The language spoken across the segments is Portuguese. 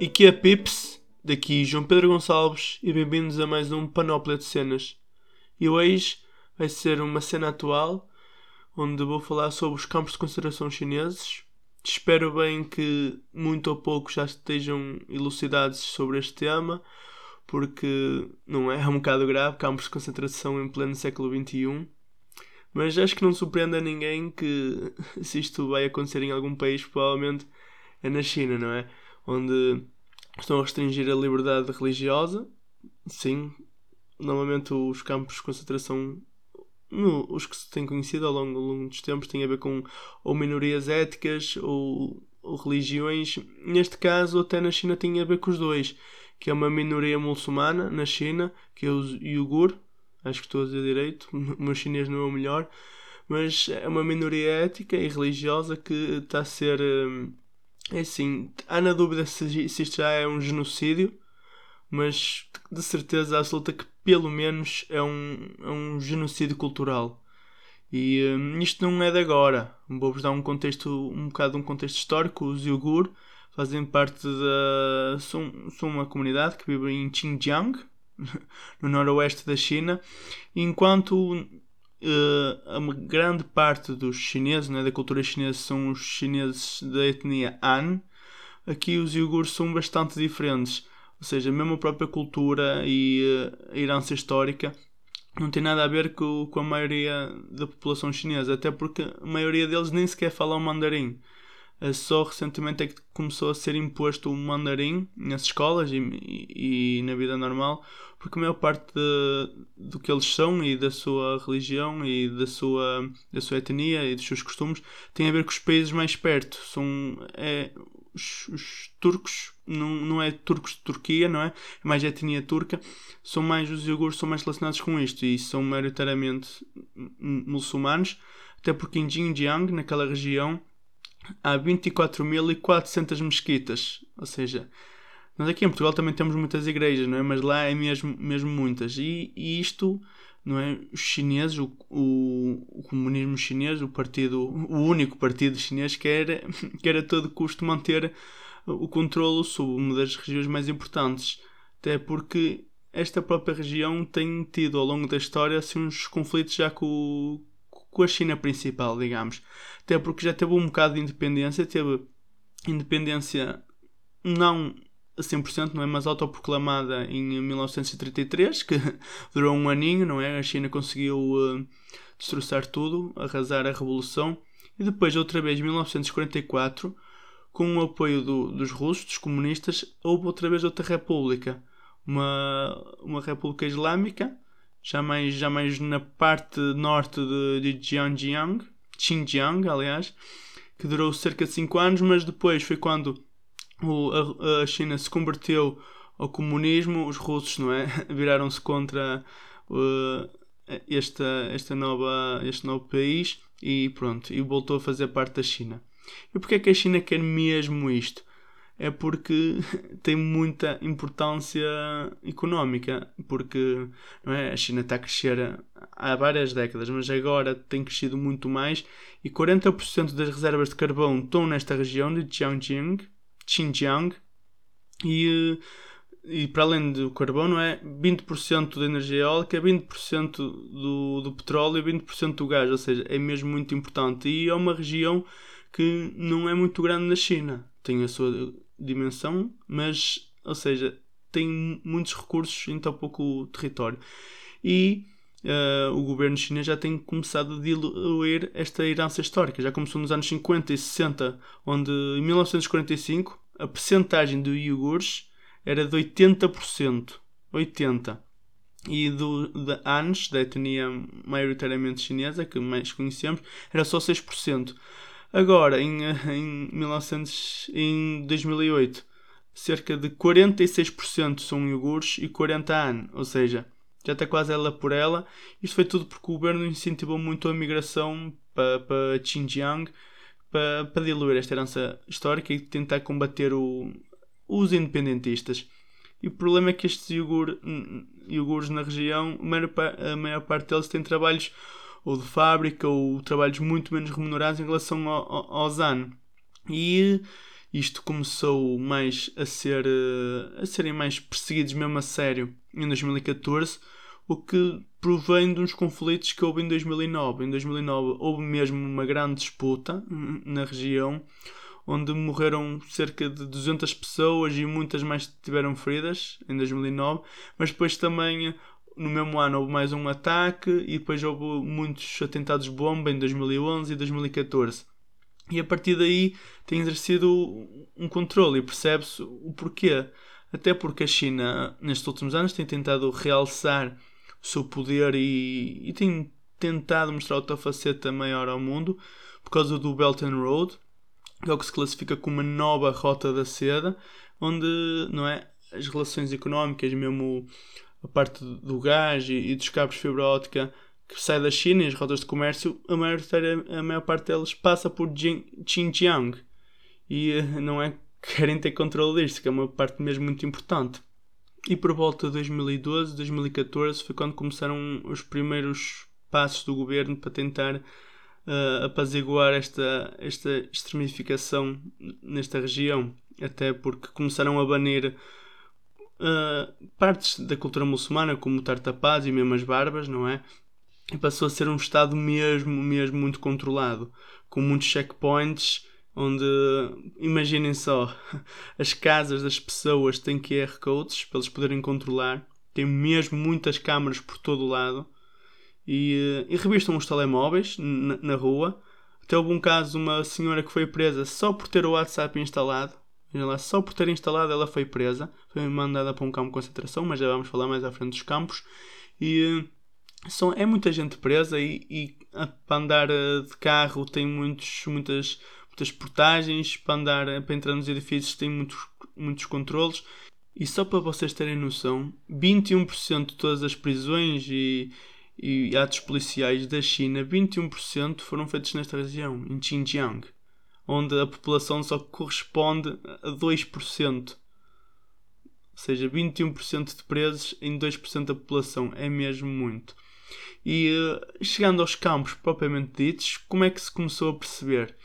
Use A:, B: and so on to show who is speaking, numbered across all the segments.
A: E que é Pips? Daqui João Pedro Gonçalves e bem-vindos a mais um Panóplia de Cenas. E hoje vai ser uma cena atual onde vou falar sobre os campos de concentração chineses. Espero bem que muito ou pouco já estejam elucidados sobre este tema, porque não é, é um bocado grave campos de concentração em pleno século XXI. Mas acho que não surpreende a ninguém que se isto vai acontecer em algum país, provavelmente é na China, não é? Onde estão a restringir a liberdade religiosa. Sim, normalmente os campos de concentração, no, os que se têm conhecido ao longo, ao longo dos tempos, têm a ver com ou minorias éticas ou, ou religiões. Neste caso, até na China, tem a ver com os dois, que é uma minoria muçulmana na China, que é o Uyghur. Acho que estou a dizer direito, o meu chinês não é o melhor, mas é uma minoria ética e religiosa que está a ser. Hum, é assim, há na dúvida se, se isto já é um genocídio, mas de certeza absoluta que pelo menos é um, é um genocídio cultural. E um, isto não é de agora. Vou-vos dar um contexto, um bocado um contexto histórico. Os Uyghur fazem parte da. São, são uma comunidade que vive em Xinjiang, no noroeste da China, enquanto uh, a grande parte dos chineses, né, da cultura chinesa, são os chineses da etnia Han, aqui os iogures são bastante diferentes. Ou seja, mesmo a própria cultura e uh, a herança histórica não tem nada a ver com, com a maioria da população chinesa, até porque a maioria deles nem sequer falam mandarim. Só recentemente é que começou a ser imposto o mandarim nas escolas e, e, e na vida normal, porque a maior parte de, do que eles são e da sua religião e da sua, da sua etnia e dos seus costumes tem a ver com os países mais perto. São é, os, os, turcos, não, não é turcos de Turquia, não é? É mais etnia turca. São mais, os iogures são mais relacionados com isto e são maioritariamente muçulmanos, até porque em Xinjiang, naquela região, há 24.400 mesquitas, ou seja, nós aqui em Portugal também temos muitas igrejas, não é? Mas lá é mesmo, mesmo muitas. E, e isto, não é? Os chineses, o, o, o, comunismo chinês, o partido, o único partido chinês que era, que era a todo custo manter o controle sobre uma das regiões mais importantes. Até porque esta própria região tem tido ao longo da história assim, uns conflitos já com, com a China principal, digamos. Até porque já teve um bocado de independência, teve independência não a 100%, não é? Mas autoproclamada em 1933, que durou um aninho, não é? A China conseguiu uh, destroçar tudo, arrasar a revolução. E depois, outra vez, em 1944, com o apoio do, dos russos, dos comunistas, houve outra vez outra república. Uma, uma república islâmica, já mais, já mais na parte norte de, de Xinjiang, Xinjiang, aliás, que durou cerca de 5 anos, mas depois foi quando o, a, a, China se converteu ao comunismo, os russos não é? viraram-se contra uh, esta, esta nova, este novo país e pronto, e voltou a fazer parte da China. E porquê é que a China quer mesmo isto? É porque tem muita importância económica, porque não é? a China está a crescer há várias décadas, mas agora tem crescido muito mais e 40% das reservas de carvão estão nesta região de Jiangxing, Xinjiang e, e para além do carbono é 20% da energia eólica, 20% do, do petróleo e 20% do gás, ou seja, é mesmo muito importante e é uma região que não é muito grande na China, tem a sua dimensão, mas, ou seja, tem muitos recursos em tão pouco território. E uh, o governo chinês já tem começado a diluir esta herança histórica. Já começou nos anos 50 e 60, onde em 1945 a percentagem de iogures era de 80%. 80%. E do, de anos, da etnia maioritariamente chinesa, que mais conhecemos, era só 6%. Agora, em, em, 1900, em 2008, cerca de 46% são iogures e 40 anos, ou seja, já está quase ela por ela. Isto foi tudo porque o governo incentivou muito a migração para, para Xinjiang para, para diluir esta herança histórica e tentar combater o, os independentistas. E o problema é que estes iogures iogures na região, a maior, a maior parte deles têm trabalhos ou de fábrica ou trabalhos muito menos remunerados em relação ao, ao, ao ZAN. E isto começou mais a ser a serem mais perseguidos mesmo a sério em 2014, o que provém de uns conflitos que houve em 2009. Em 2009 houve mesmo uma grande disputa na região, onde morreram cerca de 200 pessoas e muitas mais tiveram feridas em 2009, mas depois também no mesmo ano houve mais um ataque e depois houve muitos atentados de bomba em 2011 e 2014. E a partir daí tem exercido um controle e percebe-se o porquê. Até porque a China, nestes últimos anos, tem tentado realçar o seu poder e, e tem tentado mostrar outra faceta maior ao mundo por causa do Belt and Road, que é o que se classifica como uma nova rota da seda, onde não é, as relações económicas, mesmo a parte do gás e, e dos cabos de fibra óptica que sai da China e as rotas de comércio, a maior, a maior parte delas passa por Xinjiang. E eh, não é que querem ter controle disto, que é uma parte mesmo muito importante. E por volta de 2012, 2014 foi quando começaram os primeiros passos do governo para tentar uh, apaziguar esta, esta extremificação nesta região. Até porque começaram a banir uh, partes da cultura muçulmana, como o tartapaz e mesmo as barbas, não é? e passou a ser um estado mesmo, mesmo muito controlado, com muitos checkpoints, onde, imaginem só, as casas das pessoas têm QR codes para eles poderem controlar, tem mesmo muitas câmaras por todo o lado, e, e revistam os telemóveis na, na rua. Até houve um caso, uma senhora que foi presa só por ter o WhatsApp instalado, lá, só por ter instalado ela foi presa, foi mandada para um campo de concentração, mas já vamos falar mais à frente dos campos, e são, é muita gente presa e, e para andar eh, de carro tem muitos, muitas, muitas portagens, para, andar, eh, para entrar nos edifícios tem muitos, muitos controles. E só para vocês terem noção, 21% de todas as prisões e, e atos policiais da China, 21% foram feitos nesta região, em Xinjiang, onde a população só corresponde a 2%. Ou seja, 21% de presos em 2% da população é mesmo muito. E uh, chegando aos campos propriamente ditos, como é que se começou a perceber?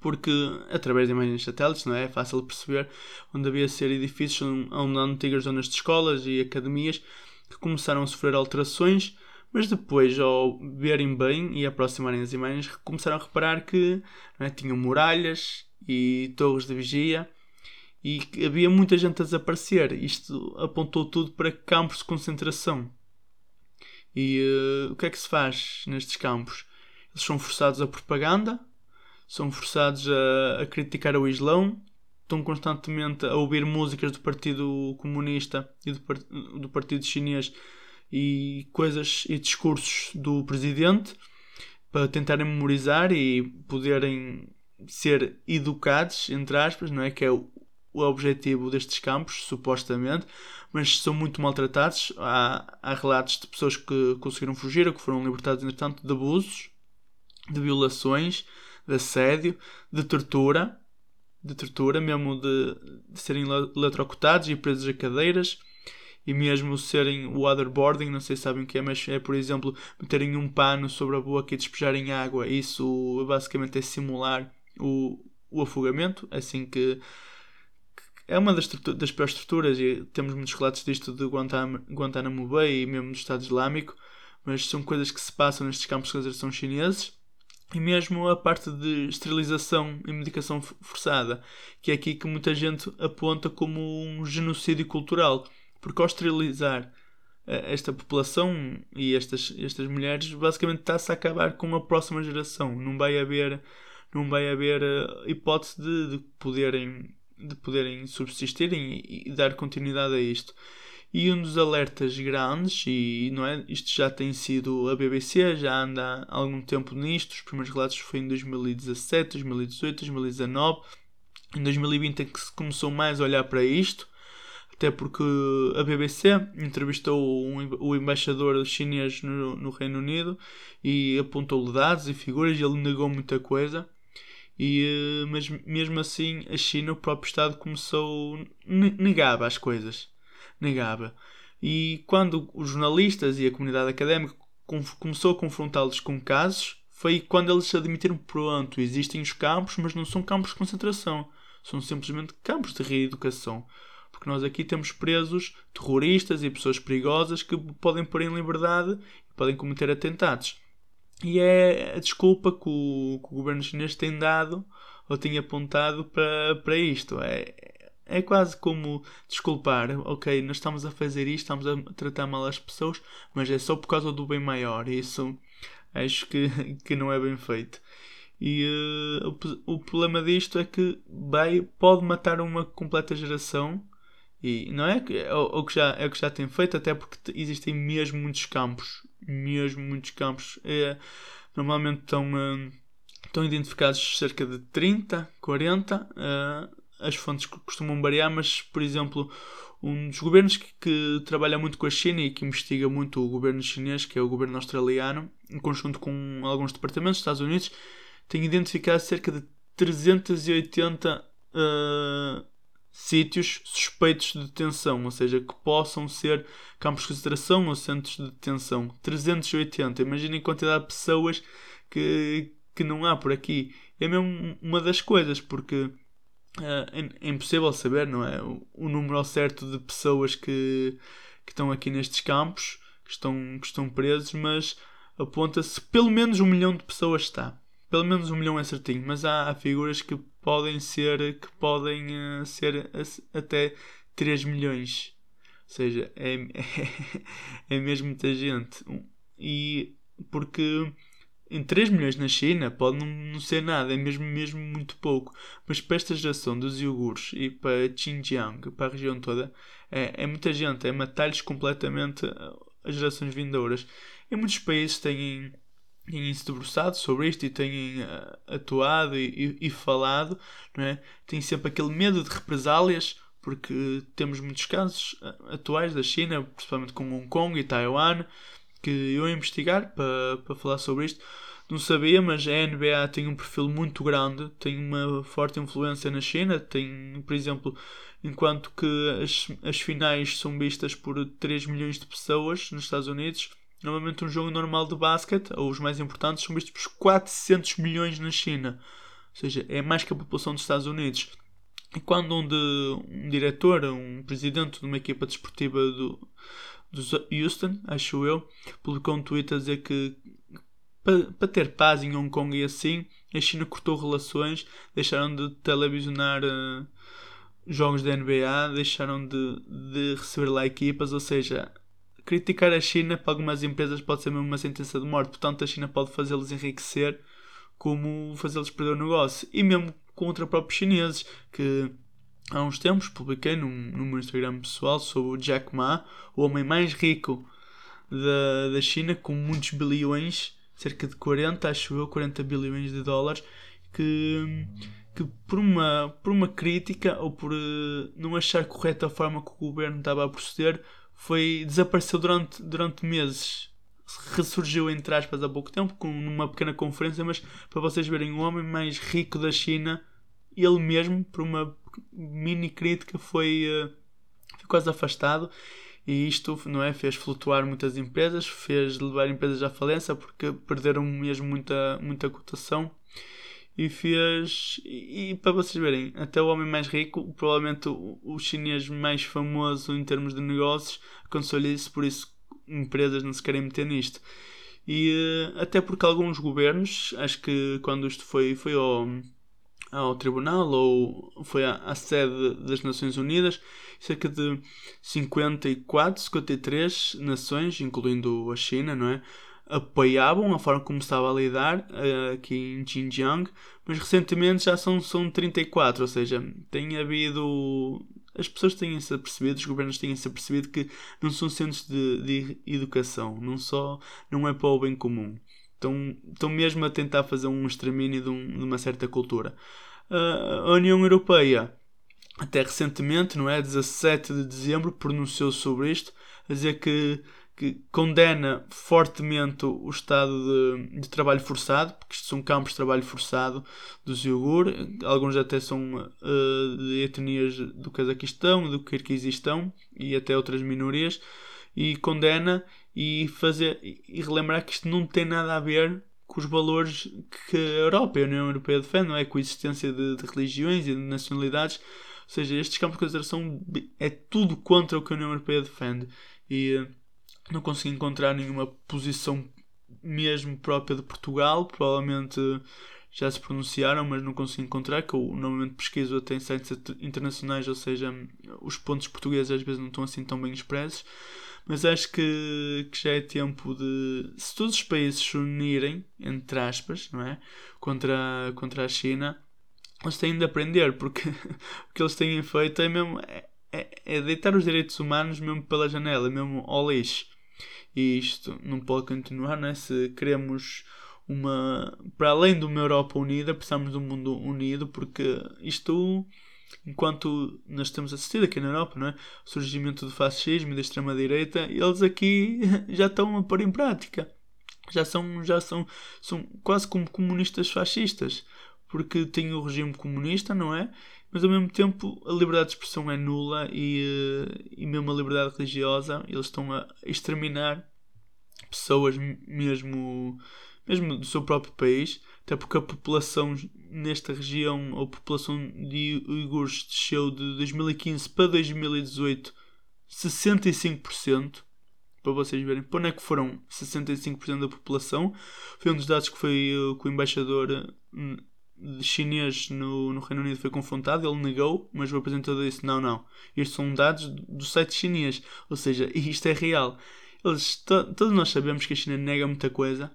A: Porque através de imagens satélites não é? é fácil perceber onde havia ser edifícios onde há antigas zonas de escolas e academias que começaram a sofrer alterações, mas depois, ao verem bem e aproximarem as imagens, começaram a reparar que é? tinham muralhas e torres de vigia e que havia muita gente a desaparecer. Isto apontou tudo para campos de concentração. E uh, o que é que se faz nestes campos? Eles são forçados a propaganda, são forçados a, a criticar o Islão, estão constantemente a ouvir músicas do Partido Comunista e do, do Partido Chinês e coisas e discursos do presidente para tentarem memorizar e poderem ser educados, entre aspas, não é? Que é o, o objetivo destes campos, supostamente, mas são muito maltratados. Há, há relatos de pessoas que conseguiram fugir ou que foram libertados, entretanto, de abusos, de violações, de assédio, de tortura, de tortura, mesmo de, de serem eletrocutados e presos a cadeiras e mesmo serem waterboarding, não sei se sabem o que é, mas é, por exemplo, meterem um pano sobre a boca e despejarem água. Isso basicamente é simular o, o afogamento, assim que é uma das, das piores estruturas e temos muitos relatos disto de Guantánamo, Guantánamo Bay e mesmo do Estado Islâmico, mas são coisas que se passam nestes campos de concentração chineses e mesmo a parte de esterilização e medicação forçada, que é aqui que muita gente aponta como um genocídio cultural, porque ao esterilizar eh, esta população e estas, estas mulheres, basicamente está-se a acabar com a próxima geração. Não vai haver, não vai haver eh, hipótese de, de poderem de poderem subsistir e, e dar continuidade a isto. E um dos alertas grandes, e não é, isto já tem sido a BBC, já anda há algum tempo nisto, os primeiros relatos foi em 2017, 2018, 2019, em 2020 é que se começou mais a olhar para isto, até porque a BBC entrevistou um, o embaixador chinês no, no Reino Unido e apontou-lhe dados e figuras e ele negou muita coisa. E, eh, mas mesmo assim, a China, o próprio Estado, começou. negava as coisas. Negava. E quando os jornalistas e a comunidade académica começou a confrontá-los com casos, foi quando eles admitiram: pronto, existem os campos, mas não são campos de concentração. são simplesmente campos de reeducação. Porque nós aqui temos presos terroristas e pessoas perigosas que podem pôr em liberdade e podem cometer atentados. E é a desculpa que o, que o governo chinês tem dado ou tem apontado para, para isto. É, é quase como desculpar, ok, nós estamos a fazer isto, estamos a tratar mal as pessoas, mas é só por causa do bem maior. Isso acho que, que não é bem feito. E uh, o, o, problema disto é que vai, pode matar uma completa geração. E não é que é o, que já é o que já tem feito, até porque existem mesmo muitos campos, mesmo muitos campos. É, normalmente estão, uh, estão identificados cerca de 30, 40. Uh, as fontes costumam variar, mas, por exemplo, um dos governos que, que, trabalha muito com a China e que investiga muito o governo chinês, que é o governo australiano, em conjunto com alguns departamentos dos Estados Unidos, tem identificado cerca de 380 uh, sítios suspeitos de detenção, ou seja, que possam ser campos de concentração ou centros de detenção. 380. Imaginem a quantidade de pessoas que, que não há por aqui. É mesmo uma das coisas, porque Uh, é, impossível saber, não é? O, número certo de pessoas que, que estão aqui nestes campos, que estão, que estão presos, mas aponta-se pelo menos um milhão de pessoas está. Pelo menos um milhão é certinho, mas há, há figuras que podem ser que podem uh, ser até 3 milhões. Ou seja, é, é, é mesmo muita gente. E porque em 3 milhões na China pode não, não, ser nada, é mesmo, mesmo muito pouco. Mas para esta geração dos iogures e para Xinjiang, para a região toda, é, é muita gente, é matar-lhes completamente uh, as gerações vindouras. E muitos países têm, têm se debruçado sobre isto e têm uh, atuado e, e, e, falado, não é? Têm sempre aquele medo de represálias, porque temos muitos casos uh, atuais da China, principalmente com Hong Kong e Taiwan que eu ia investigar para, para falar sobre isto. Não sabia, mas a NBA tem um perfil muito grande, tem uma forte influência na China. Tem, por exemplo, enquanto que as, as finais são vistas por 3 milhões de pessoas nos Estados Unidos, normalmente um jogo normal de basquete, ou os mais importantes, são vistos por 400 milhões na China. Ou seja, é mais que a população dos Estados Unidos. E quando um, de, um diretor, um presidente de uma equipa desportiva do, Houston, acho eu, publicou um tweet a dizer que para, para ter paz em Hong Kong e assim, a China cortou relações, deixaram de televisionar uh, jogos da NBA, deixaram de, de receber lá equipas, ou seja, criticar a China para algumas empresas pode ser mesmo uma sentença de morte, portanto a China pode fazê-los enriquecer como fazê-los perder o negócio. E mesmo contra próprios chineses, que há uns tempos publiquei no, no meu Instagram pessoal sobre o Jack Ma, o homem mais rico da, da China, com muitos bilhões, cerca de 40, acho eu, 40 bilhões de dólares, que, que por, uma, por uma crítica ou por uh, não achar correta a forma que o governo estava a proceder, foi, desapareceu durante, durante meses. Ressurgiu, entre aspas, há pouco tempo, com uma pequena conferência, mas para vocês verem, o homem mais rico da China, ele mesmo, por uma mini crítica foi, uh, foi quase afastado e isto não é fez flutuar muitas empresas fez levar empresas à falência porque perderam mesmo muita muita cotação e fez e, e para vocês verem até o homem mais rico provavelmente o, o chinês mais famoso em termos de negócios aconteceu-lhe isso por isso empresas não se querem meter nisto e uh, até porque alguns governos acho que quando isto foi foi ao ao tribunal ou foi à, à, sede das Nações Unidas, cerca de 54, 53 nações, incluindo a China, não é? Apoiavam a forma como estava a lidar uh, aqui em Xinjiang, mas recentemente já são, são 34, ou seja, tem havido. As pessoas têm-se apercebido, os governos têm-se apercebido que não são centros de, de educação, não só não é para o bem comum. Estão, estão mesmo a tentar fazer um extermínio de, um, de uma certa cultura. Uh, a União Europeia, até recentemente, não é? 17 de dezembro, pronunciou sobre isto, a dizer que, que condena fortemente o estado de, de, trabalho forçado, porque isto são campos de trabalho forçado dos Uyghur, alguns até são uh, de etnias do Cazaquistão, do Kirguizistão e até outras minorias, e condena e fazer e relembrar que isto não tem nada a ver com os valores que a Europa e a União Europeia defendem, não é? A coexistência de, de religiões e de nacionalidades. Ou seja, estes campos de concentração é tudo contra o que a União Europeia defende. E uh, não consegui encontrar nenhuma posição mesmo própria de Portugal. Provavelmente já se pronunciaram, mas não consegui encontrar, que eu normalmente pesquiso até em sites internacionais, ou seja, os pontos portugueses às vezes não estão assim tão bem expressos. Mas acho que, que já é tempo de. Se todos os países se unirem, entre aspas, não é? Contra, contra a China, eles têm de aprender, porque o que eles têm feito é mesmo. É, é, é deitar os direitos humanos mesmo pela janela, mesmo ao lixo. E isto não pode continuar, não é? Se queremos uma. Para além de uma Europa unida, precisamos de um mundo unido, porque isto enquanto nós temos assistido aqui na Europa, não é? o surgimento do fascismo e da extrema-direita, eles aqui já estão a pôr em prática. Já são, já são, são quase como comunistas fascistas, porque têm o regime comunista, não é? Mas ao mesmo tempo a liberdade de expressão é nula e, eh, e mesmo a liberdade religiosa, eles estão a exterminar pessoas mesmo, mesmo do seu próprio país até porque a população nesta região, a população de uigures desceu de 2015 para 2018 65%. Para vocês verem para onde é que foram 65% da população. Foi um dos dados que foi uh, que o embaixador hum, chinês no, no Reino Unido foi confrontado. Ele negou, mas o apresentador disse: Não, não, estes são dados do site chinês. Ou seja, isto é real. Eles, todos nós sabemos que a China nega muita coisa,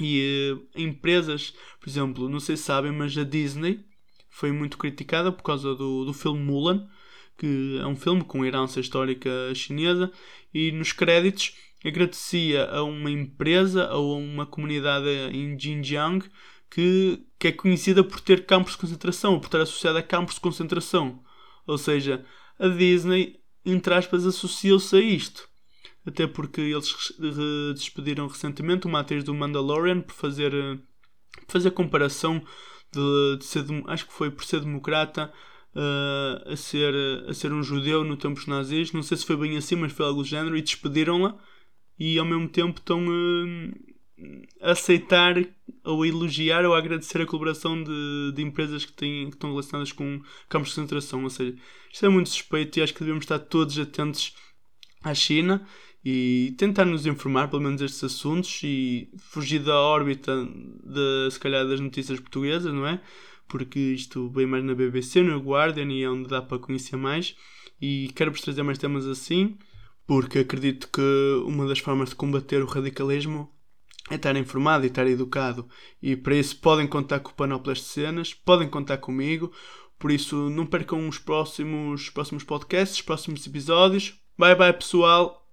A: e uh, empresas, por exemplo, não sei se sabem, mas a Disney foi muito criticada por causa do, do filme Mulan, que é um filme com herança histórica chinesa, e nos créditos agradecia a uma empresa ou a uma comunidade em Xinjiang que, que é conhecida por ter campos de concentração, por estar associada a campos de concentração. Ou seja, a Disney, entre aspas, associou-se a isto até porque eles despediram recentemente uma atriz do Mandalorian por fazer, eh, por fazer comparação de, de ser, acho que foi por ser democrata uh, a, ser, a ser um judeu no tempos nazis. Não sei se foi bem assim, mas foi algo do género. E despediram-la e ao mesmo tempo estão uh, aceitar ou elogiar ou agradecer a colaboração de, de empresas que, têm, que estão relacionadas com campos de concentração. Ou seja, isto é muito suspeito e acho que devemos estar todos atentos à China e tentar nos informar pelo menos estes assuntos e fugir da órbita de, se calhar das notícias portuguesas, não é? Porque isto vem mais na BBC, no Guardian e é onde dá para conhecer mais e quero-vos trazer mais temas assim porque acredito que uma das formas de combater o radicalismo é estar informado e estar educado e para isso podem contar com o Panóplas de Cenas, podem contar comigo por isso não percam os próximos, próximos podcasts, os próximos episódios. Bye bye pessoal!